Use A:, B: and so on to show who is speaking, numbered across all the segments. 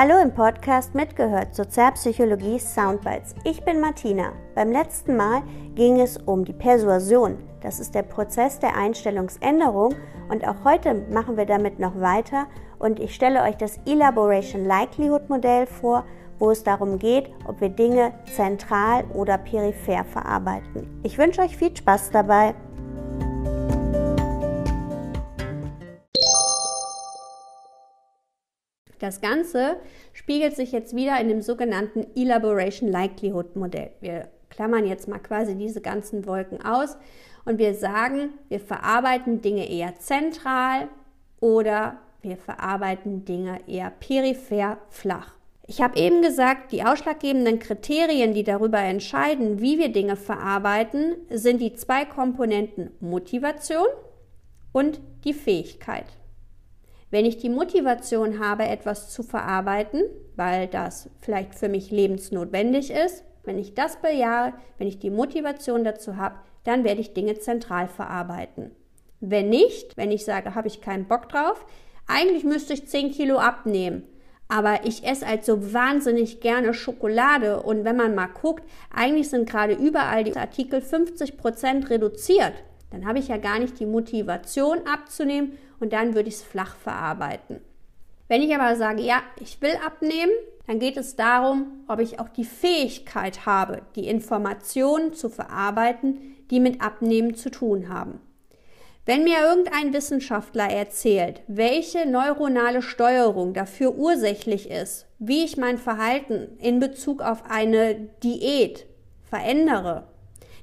A: Hallo im Podcast mitgehört Sozialpsychologie Soundbites. Ich bin Martina. Beim letzten Mal ging es um die Persuasion. Das ist der Prozess der Einstellungsänderung und auch heute machen wir damit noch weiter und ich stelle euch das Elaboration Likelihood Modell vor, wo es darum geht, ob wir Dinge zentral oder peripher verarbeiten. Ich wünsche euch viel Spaß dabei. Das Ganze spiegelt sich jetzt wieder in dem sogenannten Elaboration Likelihood Modell. Wir klammern jetzt mal quasi diese ganzen Wolken aus und wir sagen, wir verarbeiten Dinge eher zentral oder wir verarbeiten Dinge eher peripher flach. Ich habe eben gesagt, die ausschlaggebenden Kriterien, die darüber entscheiden, wie wir Dinge verarbeiten, sind die zwei Komponenten Motivation und die Fähigkeit. Wenn ich die Motivation habe, etwas zu verarbeiten, weil das vielleicht für mich lebensnotwendig ist, wenn ich das bejahe, wenn ich die Motivation dazu habe, dann werde ich Dinge zentral verarbeiten. Wenn nicht, wenn ich sage, habe ich keinen Bock drauf, eigentlich müsste ich 10 Kilo abnehmen. Aber ich esse halt so wahnsinnig gerne Schokolade und wenn man mal guckt, eigentlich sind gerade überall die Artikel 50 Prozent reduziert. Dann habe ich ja gar nicht die Motivation abzunehmen und dann würde ich es flach verarbeiten. Wenn ich aber sage, ja, ich will abnehmen, dann geht es darum, ob ich auch die Fähigkeit habe, die Informationen zu verarbeiten, die mit Abnehmen zu tun haben. Wenn mir irgendein Wissenschaftler erzählt, welche neuronale Steuerung dafür ursächlich ist, wie ich mein Verhalten in Bezug auf eine Diät verändere,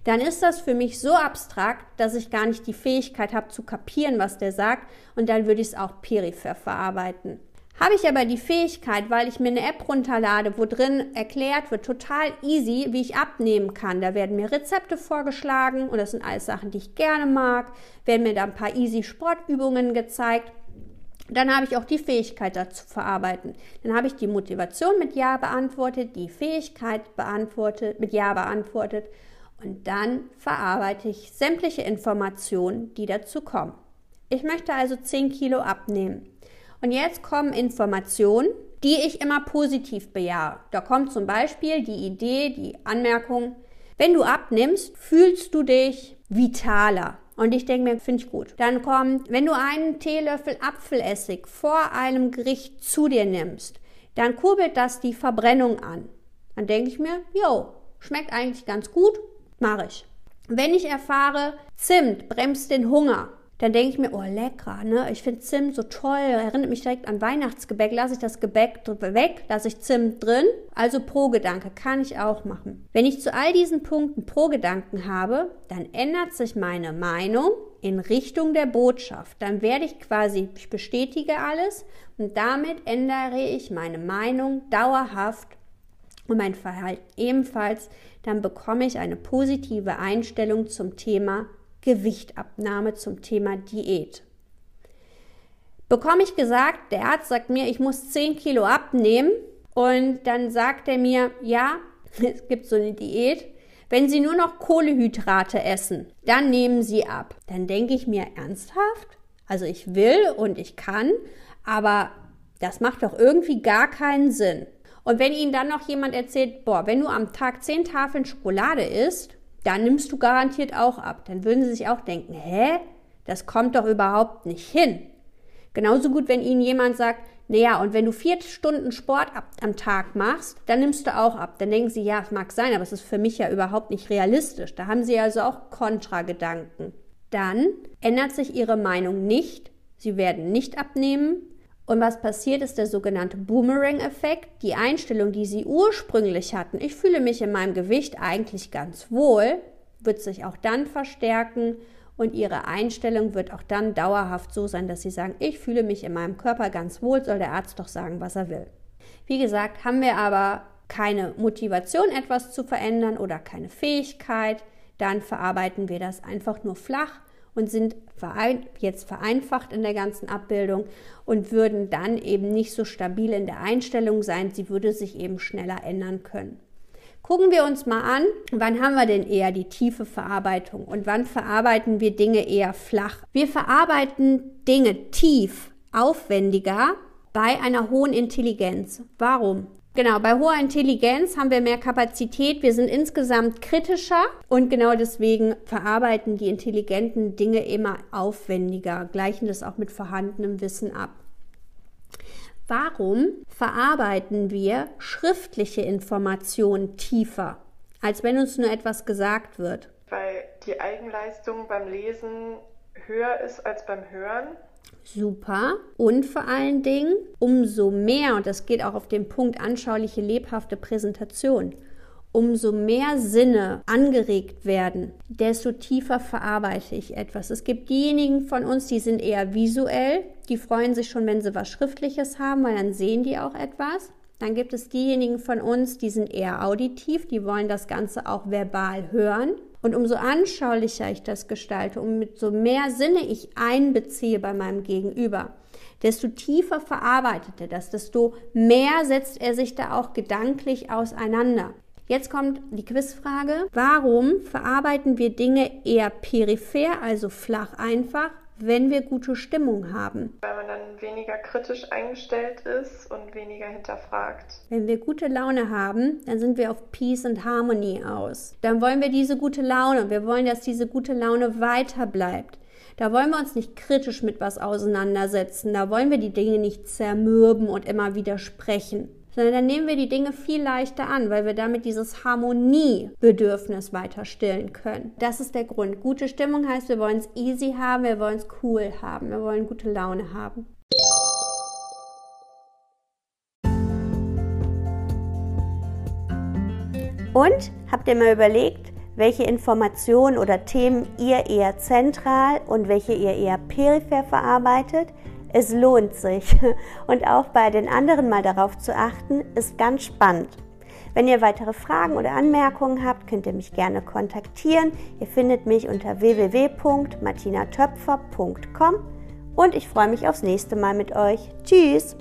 A: dann ist das für mich so abstrakt, dass ich gar nicht die Fähigkeit habe zu kapieren, was der sagt, und dann würde ich es auch peripher verarbeiten. Habe ich aber die Fähigkeit, weil ich mir eine App runterlade, wo drin erklärt wird, total easy, wie ich abnehmen kann. Da werden mir Rezepte vorgeschlagen und das sind alles Sachen, die ich gerne mag. Werden mir da ein paar easy Sportübungen gezeigt. Dann habe ich auch die Fähigkeit dazu verarbeiten. Dann habe ich die Motivation mit Ja beantwortet, die Fähigkeit beantwortet, mit Ja beantwortet und dann verarbeite ich sämtliche Informationen, die dazu kommen. Ich möchte also 10 Kilo abnehmen. Und jetzt kommen Informationen, die ich immer positiv bejahe. Da kommt zum Beispiel die Idee, die Anmerkung, wenn du abnimmst, fühlst du dich vitaler. Und ich denke mir, finde ich gut. Dann kommt, wenn du einen Teelöffel Apfelessig vor einem Gericht zu dir nimmst, dann kurbelt das die Verbrennung an. Dann denke ich mir, jo, schmeckt eigentlich ganz gut, mache ich. Wenn ich erfahre, Zimt bremst den Hunger, dann denke ich mir, oh lecker, ne? Ich finde Zimt so toll, erinnert mich direkt an Weihnachtsgebäck. Lasse ich das Gebäck weg, lasse ich Zimt drin. Also Pro-Gedanke kann ich auch machen. Wenn ich zu all diesen Punkten Pro-Gedanken habe, dann ändert sich meine Meinung in Richtung der Botschaft. Dann werde ich quasi, ich bestätige alles und damit ändere ich meine Meinung dauerhaft und mein Verhalten ebenfalls. Dann bekomme ich eine positive Einstellung zum Thema Gewichtabnahme zum Thema Diät. Bekomme ich gesagt, der Arzt sagt mir, ich muss 10 Kilo abnehmen und dann sagt er mir, ja, es gibt so eine Diät, wenn Sie nur noch Kohlehydrate essen, dann nehmen Sie ab. Dann denke ich mir ernsthaft, also ich will und ich kann, aber das macht doch irgendwie gar keinen Sinn. Und wenn Ihnen dann noch jemand erzählt, boah, wenn du am Tag 10 Tafeln Schokolade isst, dann nimmst du garantiert auch ab. Dann würden sie sich auch denken, hä? Das kommt doch überhaupt nicht hin. Genauso gut, wenn ihnen jemand sagt, naja, und wenn du vier Stunden Sport am Tag machst, dann nimmst du auch ab. Dann denken sie, ja, es mag sein, aber es ist für mich ja überhaupt nicht realistisch. Da haben sie also auch Kontragedanken. Dann ändert sich ihre Meinung nicht. Sie werden nicht abnehmen. Und was passiert, ist der sogenannte Boomerang-Effekt. Die Einstellung, die Sie ursprünglich hatten, ich fühle mich in meinem Gewicht eigentlich ganz wohl, wird sich auch dann verstärken und Ihre Einstellung wird auch dann dauerhaft so sein, dass Sie sagen, ich fühle mich in meinem Körper ganz wohl, soll der Arzt doch sagen, was er will. Wie gesagt, haben wir aber keine Motivation, etwas zu verändern oder keine Fähigkeit, dann verarbeiten wir das einfach nur flach und sind jetzt vereinfacht in der ganzen Abbildung und würden dann eben nicht so stabil in der Einstellung sein. Sie würde sich eben schneller ändern können. Gucken wir uns mal an, wann haben wir denn eher die tiefe Verarbeitung und wann verarbeiten wir Dinge eher flach. Wir verarbeiten Dinge tief, aufwendiger bei einer hohen Intelligenz. Warum? Genau, bei hoher Intelligenz haben wir mehr Kapazität, wir sind insgesamt kritischer und genau deswegen verarbeiten die intelligenten Dinge immer aufwendiger, gleichen das auch mit vorhandenem Wissen ab. Warum verarbeiten wir schriftliche Informationen tiefer, als wenn uns nur etwas gesagt wird?
B: Weil die Eigenleistung beim Lesen höher ist als beim Hören
A: super. Und vor allen Dingen, umso mehr, und das geht auch auf den Punkt anschauliche, lebhafte Präsentation, umso mehr Sinne angeregt werden, desto tiefer verarbeite ich etwas. Es gibt diejenigen von uns, die sind eher visuell, die freuen sich schon, wenn sie was Schriftliches haben, weil dann sehen die auch etwas. Dann gibt es diejenigen von uns, die sind eher auditiv, die wollen das Ganze auch verbal hören. Und umso anschaulicher ich das gestalte, umso mehr Sinne ich einbeziehe bei meinem Gegenüber, desto tiefer verarbeitet er das, desto mehr setzt er sich da auch gedanklich auseinander. Jetzt kommt die Quizfrage. Warum verarbeiten wir Dinge eher peripher, also flach einfach, wenn wir gute Stimmung haben.
B: Weil man dann weniger kritisch eingestellt ist und weniger hinterfragt.
A: Wenn wir gute Laune haben, dann sind wir auf Peace and Harmony aus. Dann wollen wir diese gute Laune und wir wollen, dass diese gute Laune weiter bleibt. Da wollen wir uns nicht kritisch mit was auseinandersetzen. Da wollen wir die Dinge nicht zermürben und immer widersprechen sondern dann nehmen wir die Dinge viel leichter an, weil wir damit dieses Harmoniebedürfnis weiter stillen können. Das ist der Grund. Gute Stimmung heißt, wir wollen es easy haben, wir wollen es cool haben, wir wollen gute Laune haben. Und habt ihr mal überlegt, welche Informationen oder Themen ihr eher zentral und welche ihr eher peripher verarbeitet? Es lohnt sich. Und auch bei den anderen mal darauf zu achten, ist ganz spannend. Wenn ihr weitere Fragen oder Anmerkungen habt, könnt ihr mich gerne kontaktieren. Ihr findet mich unter www.martinatöpfer.com und ich freue mich aufs nächste Mal mit euch. Tschüss!